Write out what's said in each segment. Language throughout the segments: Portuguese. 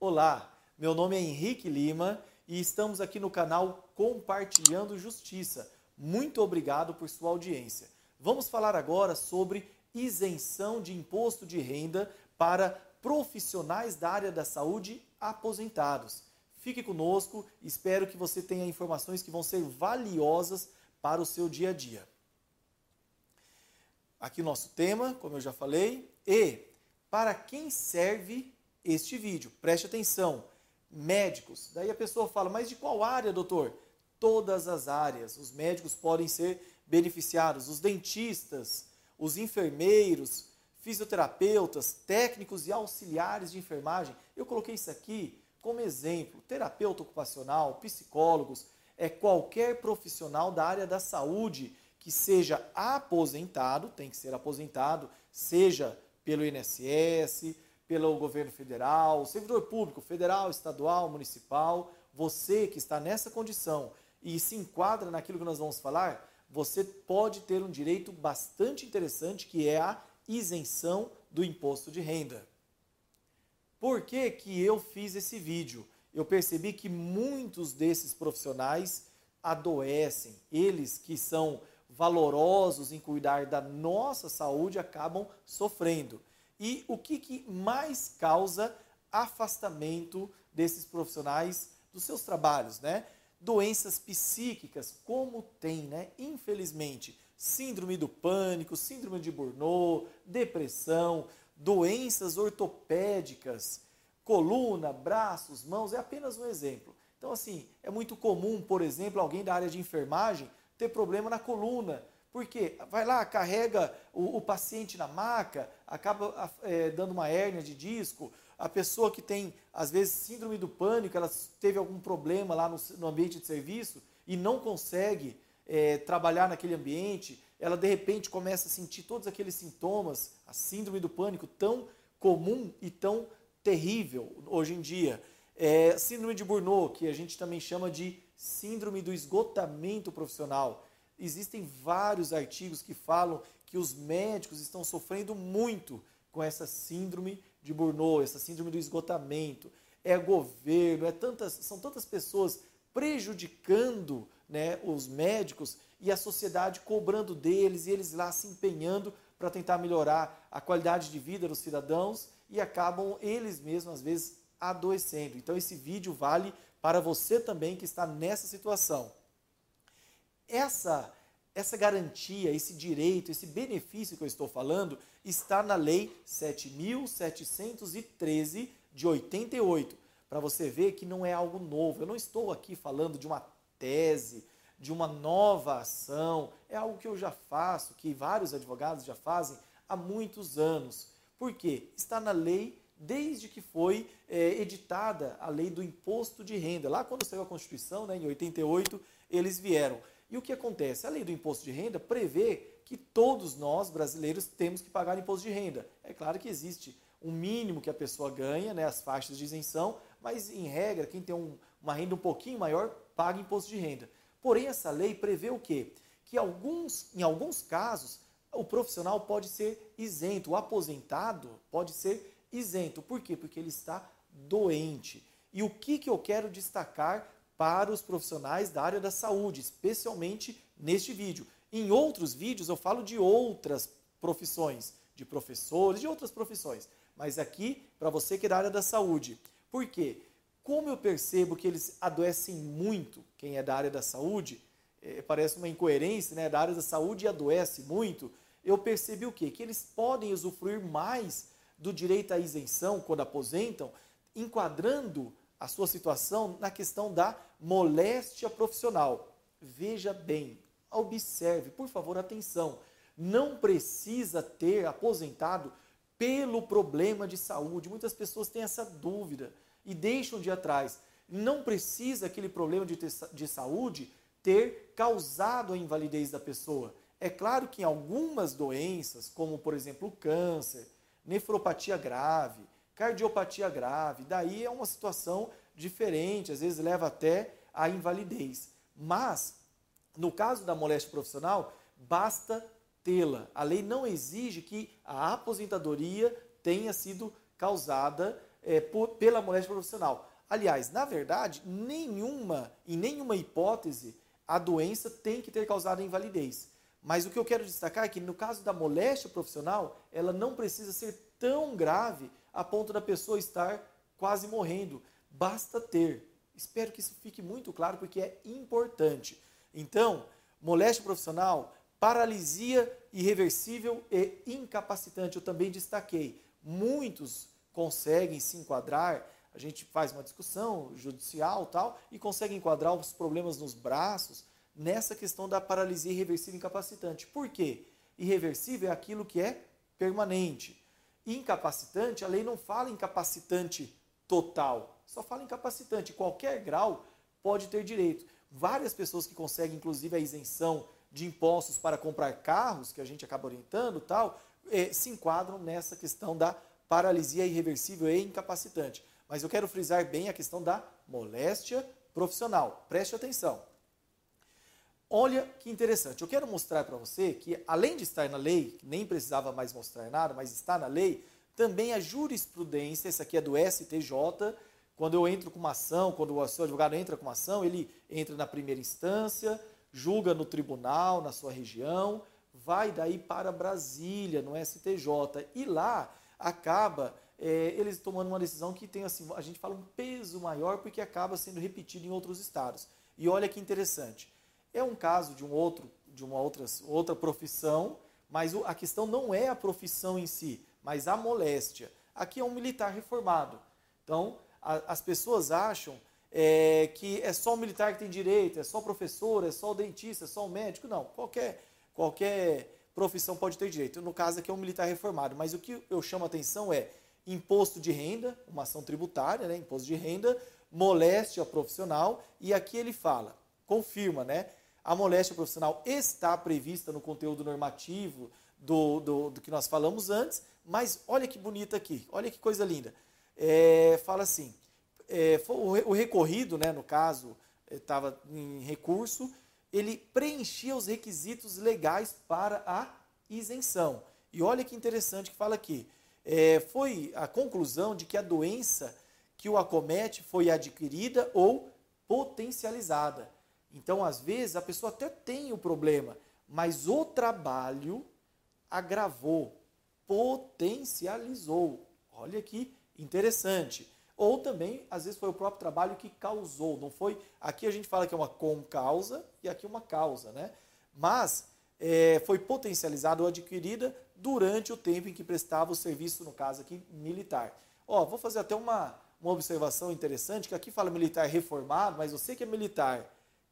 Olá, meu nome é Henrique Lima e estamos aqui no canal Compartilhando Justiça. Muito obrigado por sua audiência. Vamos falar agora sobre isenção de imposto de renda para profissionais da área da saúde aposentados. Fique conosco, espero que você tenha informações que vão ser valiosas para o seu dia a dia. Aqui nosso tema, como eu já falei, e para quem serve este vídeo? Preste atenção. Médicos. Daí a pessoa fala, mas de qual área, doutor? Todas as áreas. Os médicos podem ser beneficiados. Os dentistas, os enfermeiros, fisioterapeutas, técnicos e auxiliares de enfermagem. Eu coloquei isso aqui como exemplo. Terapeuta ocupacional, psicólogos, é qualquer profissional da área da saúde que seja aposentado, tem que ser aposentado, seja pelo INSS, pelo governo federal, servidor público, federal, estadual, municipal, você que está nessa condição e se enquadra naquilo que nós vamos falar, você pode ter um direito bastante interessante que é a isenção do imposto de renda. Por que, que eu fiz esse vídeo? Eu percebi que muitos desses profissionais adoecem, eles que são valorosos em cuidar da nossa saúde acabam sofrendo. E o que, que mais causa afastamento desses profissionais dos seus trabalhos, né? Doenças psíquicas, como tem, né? Infelizmente, síndrome do pânico, síndrome de Burnout, depressão, doenças ortopédicas, coluna, braços, mãos, é apenas um exemplo. Então, assim, é muito comum, por exemplo, alguém da área de enfermagem ter problema na coluna, porque vai lá, carrega o, o paciente na maca, acaba é, dando uma hérnia de disco. A pessoa que tem, às vezes, síndrome do pânico, ela teve algum problema lá no, no ambiente de serviço e não consegue é, trabalhar naquele ambiente, ela de repente começa a sentir todos aqueles sintomas, a síndrome do pânico tão comum e tão terrível hoje em dia. É, síndrome de Burnout, que a gente também chama de síndrome do esgotamento profissional existem vários artigos que falam que os médicos estão sofrendo muito com essa síndrome de Burnout, essa síndrome do esgotamento. É governo, é tantas, são tantas pessoas prejudicando né, os médicos e a sociedade cobrando deles e eles lá se empenhando para tentar melhorar a qualidade de vida dos cidadãos e acabam eles mesmos, às vezes, adoecendo. Então, esse vídeo vale para você também que está nessa situação. Essa, essa garantia, esse direito, esse benefício que eu estou falando está na Lei 7.713 de 88. Para você ver que não é algo novo. Eu não estou aqui falando de uma tese, de uma nova ação. É algo que eu já faço, que vários advogados já fazem há muitos anos. Por quê? Está na lei desde que foi é, editada a lei do imposto de renda. Lá quando saiu a Constituição, né, em 88, eles vieram. E o que acontece? A lei do imposto de renda prevê que todos nós, brasileiros, temos que pagar imposto de renda. É claro que existe um mínimo que a pessoa ganha, né, as faixas de isenção, mas em regra, quem tem um, uma renda um pouquinho maior paga imposto de renda. Porém, essa lei prevê o quê? Que alguns, em alguns casos o profissional pode ser isento, o aposentado pode ser isento. Por quê? Porque ele está doente. E o que, que eu quero destacar para os profissionais da área da saúde, especialmente neste vídeo. Em outros vídeos eu falo de outras profissões, de professores, de outras profissões, mas aqui para você que é da área da saúde. Por quê? Como eu percebo que eles adoecem muito, quem é da área da saúde, é, parece uma incoerência, né? Da área da saúde adoece muito. Eu percebi o quê? Que eles podem usufruir mais do direito à isenção quando aposentam, enquadrando a sua situação na questão da moléstia profissional. Veja bem, observe, por favor, atenção. Não precisa ter aposentado pelo problema de saúde. Muitas pessoas têm essa dúvida e deixam de atrás. Não precisa aquele problema de, ter, de saúde ter causado a invalidez da pessoa. É claro que em algumas doenças, como por exemplo o câncer, nefropatia grave, cardiopatia grave, daí é uma situação diferente, às vezes leva até a invalidez. Mas, no caso da moléstia profissional, basta tê-la. A lei não exige que a aposentadoria tenha sido causada é, por, pela moléstia profissional. Aliás, na verdade, nenhuma, em nenhuma hipótese, a doença tem que ter causado invalidez. Mas o que eu quero destacar é que no caso da moléstia profissional, ela não precisa ser tão grave a ponto da pessoa estar quase morrendo. Basta ter. Espero que isso fique muito claro porque é importante. Então, moléstia profissional, paralisia irreversível e incapacitante, eu também destaquei. Muitos conseguem se enquadrar, a gente faz uma discussão judicial tal, e consegue enquadrar os problemas nos braços nessa questão da paralisia irreversível incapacitante. Por quê? Irreversível é aquilo que é permanente. Incapacitante, a lei não fala incapacitante total, só fala incapacitante. Qualquer grau pode ter direito. Várias pessoas que conseguem, inclusive, a isenção de impostos para comprar carros, que a gente acaba orientando tal, eh, se enquadram nessa questão da paralisia irreversível e incapacitante. Mas eu quero frisar bem a questão da moléstia profissional. Preste atenção. Olha que interessante. Eu quero mostrar para você que, além de estar na lei, nem precisava mais mostrar nada, mas está na lei, também a jurisprudência, essa aqui é do STJ, quando eu entro com uma ação, quando o seu advogado entra com uma ação, ele entra na primeira instância, julga no tribunal, na sua região, vai daí para Brasília, no STJ, e lá acaba é, eles tomando uma decisão que tem, assim, a gente fala um peso maior porque acaba sendo repetido em outros estados. E olha que interessante, é um caso de um outro, de uma outra, outra profissão, mas a questão não é a profissão em si, mas a moléstia. Aqui é um militar reformado. Então, a, as pessoas acham é, que é só o militar que tem direito, é só o professor, é só o dentista, é só o médico. Não, qualquer, qualquer profissão pode ter direito. No caso aqui é um militar reformado, mas o que eu chamo a atenção é imposto de renda, uma ação tributária, né, imposto de renda, moléstia profissional, e aqui ele fala, confirma, né? A moléstia profissional está prevista no conteúdo normativo do, do, do que nós falamos antes, mas olha que bonita aqui, olha que coisa linda. É, fala assim, é, o recorrido, né, no caso, estava em recurso, ele preenchia os requisitos legais para a isenção. E olha que interessante que fala aqui. É, foi a conclusão de que a doença que o acomete foi adquirida ou potencializada. Então, às vezes, a pessoa até tem o problema, mas o trabalho agravou, potencializou. Olha que interessante. Ou também, às vezes, foi o próprio trabalho que causou. Não foi. Aqui a gente fala que é uma concausa e aqui uma causa, né? Mas é, foi potencializada ou adquirida durante o tempo em que prestava o serviço, no caso aqui, militar. Ó, vou fazer até uma, uma observação interessante, que aqui fala militar reformado, mas você que é militar,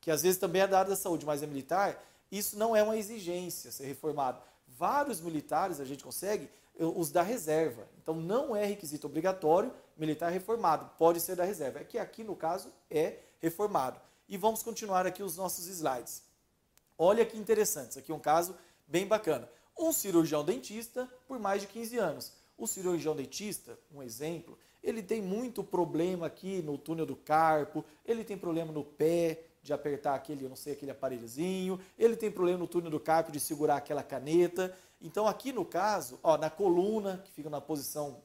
que às vezes também é da área da saúde, mas é militar, isso não é uma exigência ser reformado. Vários militares a gente consegue os da reserva. Então não é requisito obrigatório militar reformado, pode ser da reserva. É que aqui no caso é reformado. E vamos continuar aqui os nossos slides. Olha que interessante, isso aqui é um caso bem bacana. Um cirurgião dentista por mais de 15 anos. O cirurgião dentista, um exemplo, ele tem muito problema aqui no túnel do carpo, ele tem problema no pé, de apertar aquele, não sei, aquele aparelhozinho, ele tem problema no túnel do carpo de segurar aquela caneta. Então aqui no caso, ó, na coluna, que fica na posição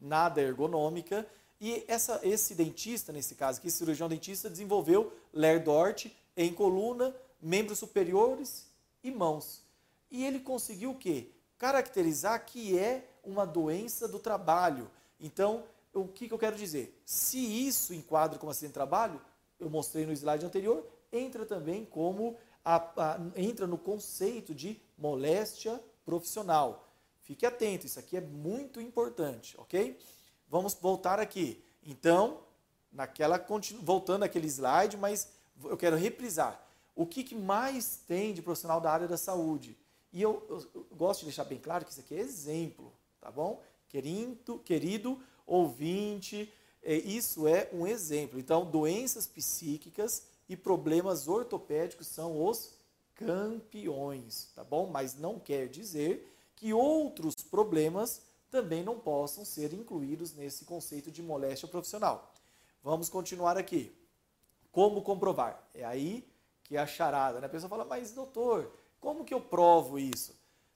nada ergonômica, e essa, esse dentista, nesse caso aqui, cirurgião dentista, desenvolveu Lerdort em coluna, membros superiores e mãos. E ele conseguiu o quê? Caracterizar que é uma doença do trabalho. Então, o que, que eu quero dizer? Se isso enquadra como acidente de trabalho, eu mostrei no slide anterior, entra também como a, a, entra no conceito de moléstia profissional. Fique atento, isso aqui é muito importante, ok? Vamos voltar aqui. Então, naquela voltando àquele slide, mas eu quero reprisar. O que, que mais tem de profissional da área da saúde? E eu, eu, eu, gosto de deixar bem claro que isso aqui é exemplo, tá bom? Querido, querido ouvinte, isso é um exemplo. Então, doenças psíquicas e problemas ortopédicos são os campeões, tá bom? Mas não quer dizer que outros problemas também não possam ser incluídos nesse conceito de moléstia profissional. Vamos continuar aqui. Como comprovar? É aí que é a charada, né? A pessoa fala, mas doutor, como que eu provo isso?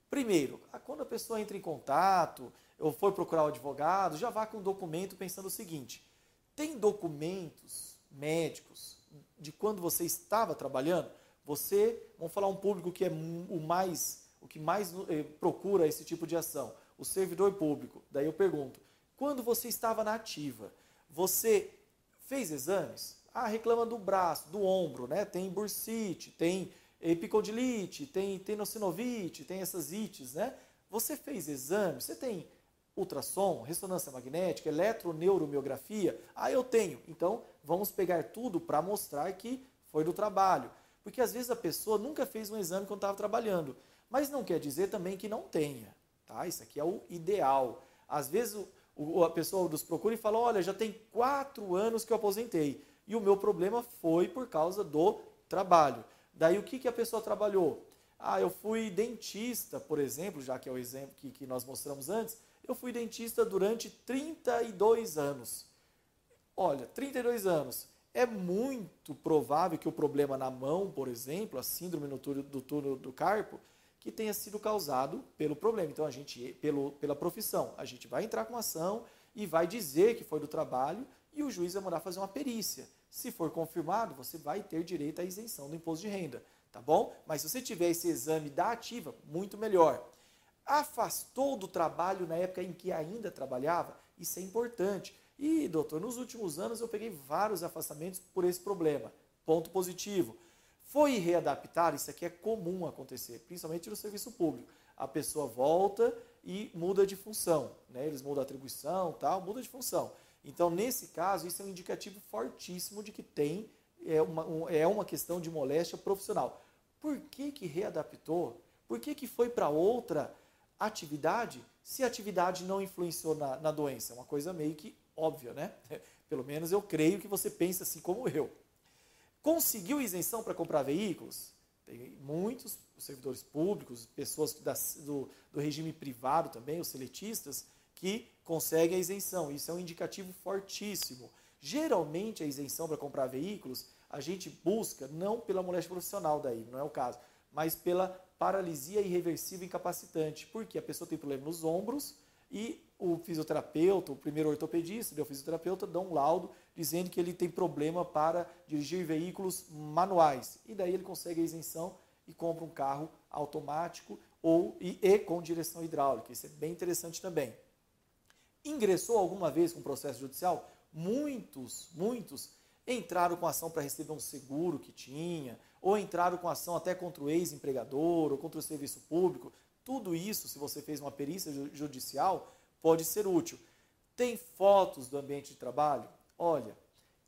Primeiro, quando a pessoa entra em contato, eu for procurar o advogado, já vá com o documento pensando o seguinte: tem documentos médicos de quando você estava trabalhando? Você, vamos falar um público que é o mais, o que mais eh, procura esse tipo de ação, o servidor público. Daí eu pergunto: quando você estava na ativa, você fez exames? Ah, reclama do braço, do ombro, né? Tem bursite, tem epicondilite, tem tenossinovite, tem essas ites, né? Você fez exame, você tem ultrassom, ressonância magnética, eletroneuromiografia? Ah, eu tenho. Então, vamos pegar tudo para mostrar que foi do trabalho. Porque às vezes a pessoa nunca fez um exame quando estava trabalhando. Mas não quer dizer também que não tenha. Tá? Isso aqui é o ideal. Às vezes o, a pessoa nos procura e fala: olha, já tem quatro anos que eu aposentei. E o meu problema foi por causa do trabalho. Daí o que, que a pessoa trabalhou? Ah, eu fui dentista, por exemplo, já que é o exemplo que, que nós mostramos antes, eu fui dentista durante 32 anos. Olha, 32 anos. É muito provável que o problema na mão, por exemplo, a síndrome no túnel, do túnel do carpo, que tenha sido causado pelo problema. Então, a gente, pelo, pela profissão, a gente vai entrar com ação e vai dizer que foi do trabalho e o juiz vai mandar fazer uma perícia. Se for confirmado, você vai ter direito à isenção do imposto de renda tá bom? Mas se você tiver esse exame da ativa, muito melhor. Afastou do trabalho na época em que ainda trabalhava? Isso é importante. E, doutor, nos últimos anos eu peguei vários afastamentos por esse problema. Ponto positivo. Foi readaptar, isso aqui é comum acontecer, principalmente no serviço público. A pessoa volta e muda de função, né? Eles mudam a atribuição, tal, muda de função. Então, nesse caso, isso é um indicativo fortíssimo de que tem é uma, um, é uma questão de moléstia profissional. Por que, que readaptou? Por que, que foi para outra atividade se a atividade não influenciou na, na doença? É uma coisa meio que óbvia, né? Pelo menos eu creio que você pensa assim como eu. Conseguiu isenção para comprar veículos? Tem muitos servidores públicos, pessoas do, do regime privado também, os seletistas, que conseguem a isenção. Isso é um indicativo fortíssimo. Geralmente, a isenção para comprar veículos, a gente busca não pela moléstia profissional daí, não é o caso, mas pela paralisia irreversível incapacitante, porque a pessoa tem problema nos ombros e o fisioterapeuta, o primeiro ortopedista, o fisioterapeuta, dá um laudo dizendo que ele tem problema para dirigir veículos manuais. E daí ele consegue a isenção e compra um carro automático ou e, e com direção hidráulica. Isso é bem interessante também. Ingressou alguma vez com processo judicial? muitos, muitos entraram com ação para receber um seguro que tinha, ou entraram com ação até contra o ex-empregador, ou contra o serviço público. Tudo isso, se você fez uma perícia judicial, pode ser útil. Tem fotos do ambiente de trabalho? Olha,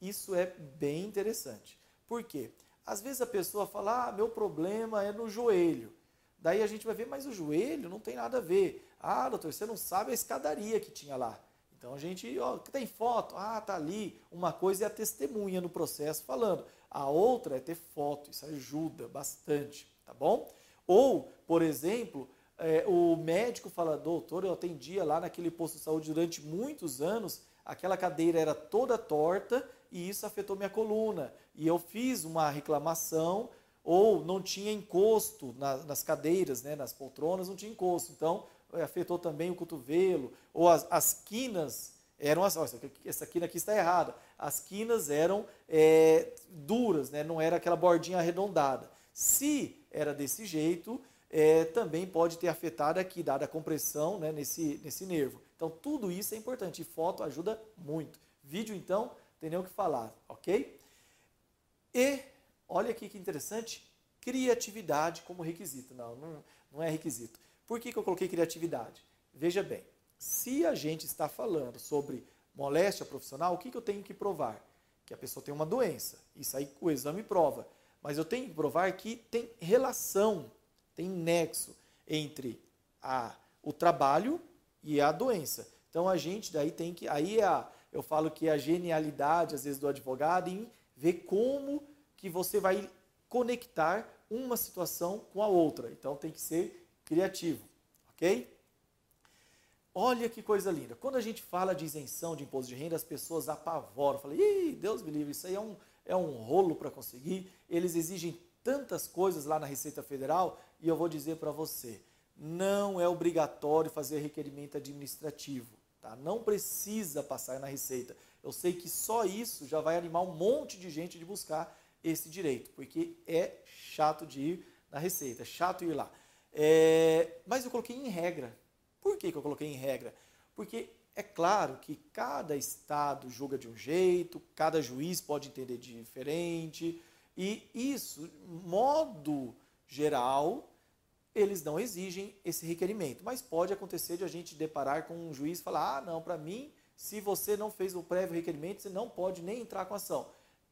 isso é bem interessante. Por quê? Às vezes a pessoa fala, ah, meu problema é no joelho. Daí a gente vai ver, mas o joelho não tem nada a ver. Ah, doutor, você não sabe a escadaria que tinha lá. Então a gente, ó, tem foto, ah, tá ali. Uma coisa é a testemunha no processo falando, a outra é ter foto, isso ajuda bastante, tá bom? Ou, por exemplo, é, o médico fala, doutor, eu atendia lá naquele posto de saúde durante muitos anos, aquela cadeira era toda torta e isso afetou minha coluna. E eu fiz uma reclamação, ou não tinha encosto nas, cadeiras, né, nas poltronas, não tinha encosto. Então, afetou também o cotovelo, ou as, as quinas eram as. Essa quina aqui está errada. As quinas eram é, duras, né? não era aquela bordinha arredondada. Se era desse jeito, é, também pode ter afetado aqui, dada a compressão né, nesse, nesse nervo. Então, tudo isso é importante e foto ajuda muito. Vídeo, então, tem nem o que falar, ok? E, olha aqui que interessante, criatividade como requisito. Não, não, não é requisito. Por que, que eu coloquei criatividade? Veja bem, se a gente está falando sobre moléstia profissional, o que, que eu tenho que provar? Que a pessoa tem uma doença. Isso aí o exame prova. Mas eu tenho que provar que tem relação, tem nexo entre a, o trabalho e a doença. Então a gente daí tem que. Aí é a, eu falo que é a genialidade, às vezes, do advogado em ver como que você vai conectar uma situação com a outra. Então tem que ser criativo, ok? Olha que coisa linda. Quando a gente fala de isenção de imposto de renda, as pessoas apavoram. Falam, Ih, Deus me livre, isso aí é um, é um rolo para conseguir. Eles exigem tantas coisas lá na Receita Federal e eu vou dizer para você, não é obrigatório fazer requerimento administrativo. Tá? Não precisa passar na Receita. Eu sei que só isso já vai animar um monte de gente de buscar esse direito, porque é chato de ir na Receita, é chato ir lá. É, mas eu coloquei em regra. Por que, que eu coloquei em regra? Porque é claro que cada estado julga de um jeito, cada juiz pode entender diferente, e isso, modo geral, eles não exigem esse requerimento. Mas pode acontecer de a gente deparar com um juiz e falar: ah, não, para mim, se você não fez o prévio requerimento, você não pode nem entrar com ação.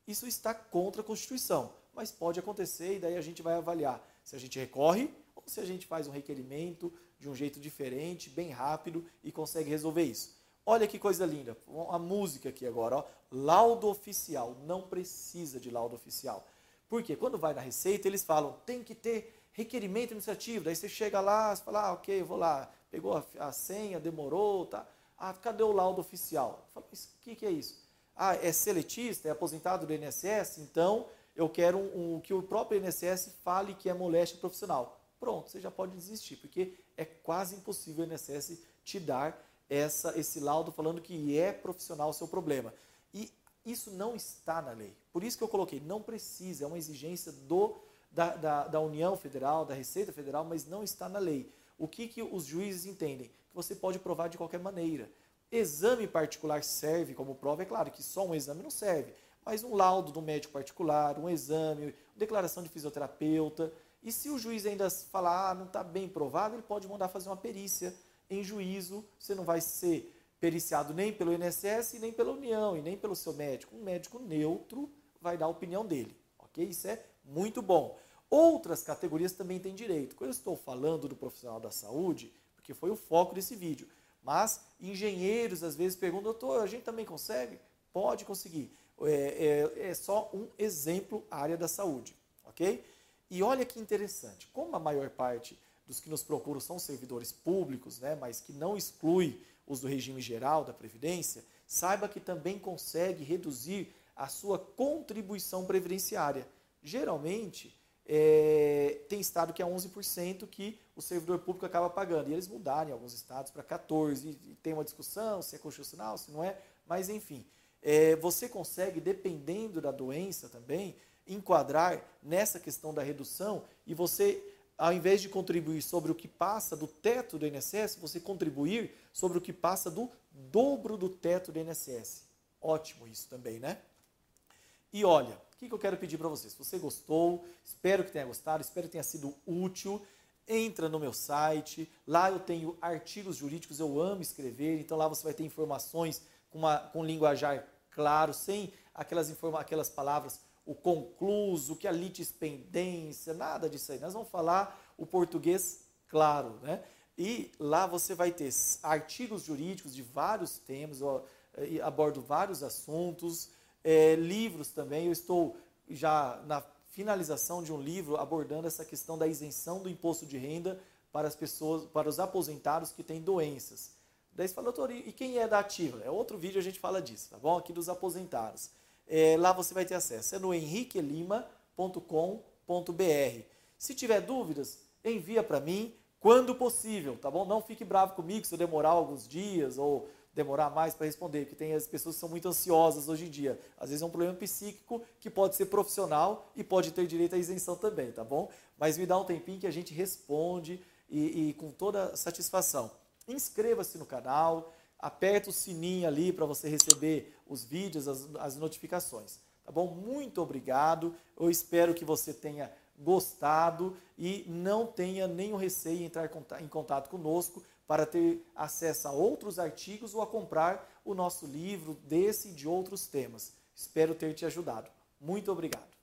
Isso está contra a Constituição, mas pode acontecer e daí a gente vai avaliar se a gente recorre ou se a gente faz um requerimento de um jeito diferente, bem rápido e consegue resolver isso. Olha que coisa linda, a música aqui agora, ó. laudo oficial, não precisa de laudo oficial. Por quê? Quando vai na Receita, eles falam, tem que ter requerimento administrativo. Daí você chega lá, você fala, ah, ok, vou lá, pegou a, a senha, demorou, tá? Ah, cadê o laudo oficial? Fala, o que, que é isso? Ah, é seletista, é aposentado do INSS, então eu quero um, um, que o próprio INSS fale que é moléstia profissional. Pronto, você já pode desistir, porque é quase impossível o INSS te dar essa, esse laudo falando que é profissional o seu problema. E isso não está na lei. Por isso que eu coloquei, não precisa, é uma exigência do da, da, da, União Federal, da Receita Federal, mas não está na lei. O que, que os juízes entendem? Que você pode provar de qualquer maneira. Exame particular serve como prova, é claro que só um exame não serve, mas um laudo do médico particular, um exame, declaração de fisioterapeuta. E se o juiz ainda falar, ah, não está bem provado, ele pode mandar fazer uma perícia em juízo. Você não vai ser periciado nem pelo INSS, nem pela União, e nem pelo seu médico. Um médico neutro vai dar a opinião dele. Ok? Isso é muito bom. Outras categorias também têm direito. Quando eu estou falando do profissional da saúde, porque foi o foco desse vídeo, mas engenheiros às vezes perguntam, doutor, a gente também consegue? Pode conseguir. É, é, é só um exemplo área da saúde, ok? E olha que interessante, como a maior parte dos que nos procuram são servidores públicos, né, mas que não exclui os do regime geral da Previdência, saiba que também consegue reduzir a sua contribuição previdenciária geralmente é, tem estado que é 11% que o servidor público acaba pagando. E eles mudaram em alguns estados para 14%. E, e tem uma discussão se é constitucional, se não é. Mas, enfim, é, você consegue, dependendo da doença também, enquadrar nessa questão da redução e você, ao invés de contribuir sobre o que passa do teto do INSS, você contribuir sobre o que passa do dobro do teto do INSS. Ótimo isso também, né? E olha, o que eu quero pedir para você? Se você gostou, espero que tenha gostado, espero que tenha sido útil. Entra no meu site, lá eu tenho artigos jurídicos, eu amo escrever, então lá você vai ter informações com, uma, com linguajar claro, sem aquelas, aquelas palavras, o concluso, que a litispendência, nada disso aí. Nós vamos falar o português claro, né? E lá você vai ter artigos jurídicos de vários temas, eu abordo vários assuntos, é, livros também. Eu estou já na finalização de um livro abordando essa questão da isenção do imposto de renda para as pessoas, para os aposentados que têm doenças. Daí você fala, doutor, e quem é da ativa? É outro vídeo a gente fala disso, tá bom? Aqui dos aposentados. É, lá você vai ter acesso. É no henriquelima.com.br. Se tiver dúvidas, envia para mim quando possível, tá bom? Não fique bravo comigo se eu demorar alguns dias ou demorar mais para responder, porque tem as pessoas que são muito ansiosas hoje em dia. Às vezes é um problema psíquico que pode ser profissional e pode ter direito à isenção também, tá bom? Mas me dá um tempinho que a gente responde e, e com toda satisfação. Inscreva-se no canal, aperta o sininho ali para você receber os vídeos, as, as notificações. Tá bom? Muito obrigado. Eu espero que você tenha gostado e não tenha nenhum receio em entrar em contato conosco para ter acesso a outros artigos ou a comprar o nosso livro desse e de outros temas. Espero ter te ajudado. Muito obrigado.